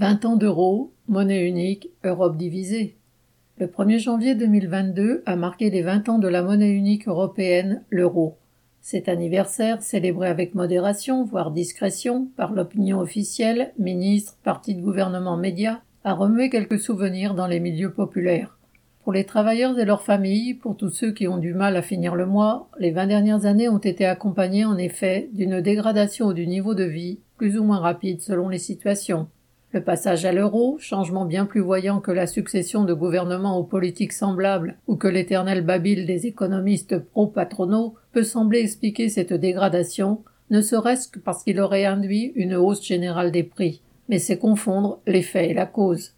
Vingt ans d'euro, monnaie unique, Europe divisée. Le 1er janvier 2022 a marqué les vingt ans de la monnaie unique européenne, l'euro. Cet anniversaire, célébré avec modération, voire discrétion, par l'opinion officielle, ministres, partis de gouvernement, médias, a remué quelques souvenirs dans les milieux populaires. Pour les travailleurs et leurs familles, pour tous ceux qui ont du mal à finir le mois, les vingt dernières années ont été accompagnées en effet d'une dégradation du niveau de vie, plus ou moins rapide selon les situations. Le passage à l'euro, changement bien plus voyant que la succession de gouvernements aux politiques semblables ou que l'éternel babil des économistes pro-patronaux, peut sembler expliquer cette dégradation, ne serait-ce que parce qu'il aurait induit une hausse générale des prix. Mais c'est confondre l'effet et la cause.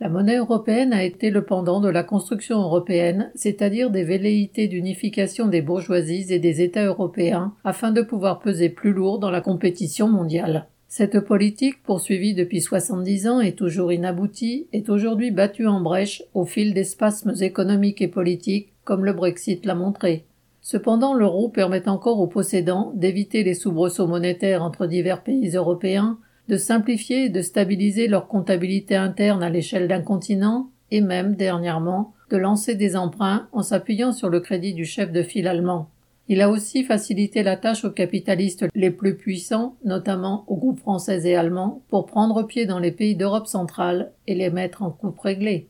La monnaie européenne a été le pendant de la construction européenne, c'est-à-dire des velléités d'unification des bourgeoisies et des États européens afin de pouvoir peser plus lourd dans la compétition mondiale. Cette politique, poursuivie depuis 70 ans et toujours inaboutie, est aujourd'hui battue en brèche au fil des spasmes économiques et politiques, comme le Brexit l'a montré. Cependant, l'euro permet encore aux possédants d'éviter les soubresauts monétaires entre divers pays européens, de simplifier et de stabiliser leur comptabilité interne à l'échelle d'un continent, et même, dernièrement, de lancer des emprunts en s'appuyant sur le crédit du chef de file allemand. Il a aussi facilité la tâche aux capitalistes les plus puissants, notamment aux groupes français et allemands, pour prendre pied dans les pays d'Europe centrale et les mettre en coupe réglée.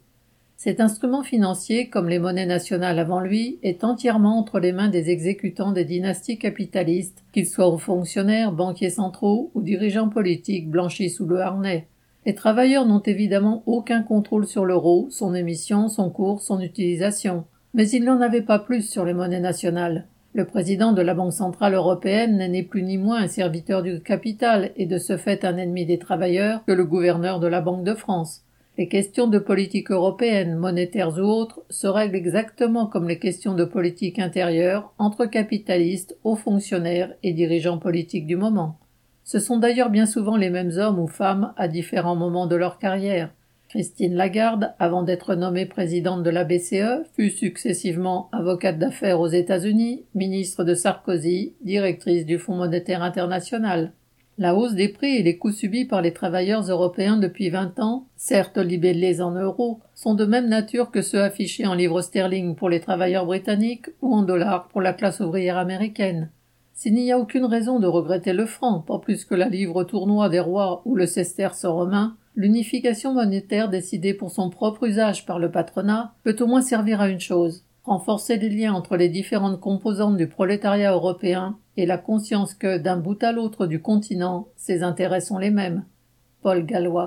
Cet instrument financier, comme les monnaies nationales avant lui, est entièrement entre les mains des exécutants des dynasties capitalistes, qu'ils soient fonctionnaires, banquiers centraux ou dirigeants politiques blanchis sous le harnais. Les travailleurs n'ont évidemment aucun contrôle sur l'euro, son émission, son cours, son utilisation. Mais ils n'en avaient pas plus sur les monnaies nationales. Le président de la Banque centrale européenne n'est plus ni moins un serviteur du capital et de ce fait un ennemi des travailleurs que le gouverneur de la Banque de France. Les questions de politique européenne, monétaires ou autres, se règlent exactement comme les questions de politique intérieure entre capitalistes, hauts fonctionnaires et dirigeants politiques du moment. Ce sont d'ailleurs bien souvent les mêmes hommes ou femmes à différents moments de leur carrière. Christine Lagarde, avant d'être nommée présidente de la BCE, fut successivement avocate d'affaires aux États-Unis, ministre de Sarkozy, directrice du Fonds monétaire international. La hausse des prix et les coûts subis par les travailleurs européens depuis vingt ans, certes libellés en euros, sont de même nature que ceux affichés en livres sterling pour les travailleurs britanniques ou en dollars pour la classe ouvrière américaine. S'il n'y a aucune raison de regretter le franc, pas plus que la livre tournoi des rois ou le sesterce romain, L'unification monétaire décidée pour son propre usage par le patronat peut au moins servir à une chose renforcer les liens entre les différentes composantes du prolétariat européen et la conscience que, d'un bout à l'autre du continent, ses intérêts sont les mêmes. Paul Gallois.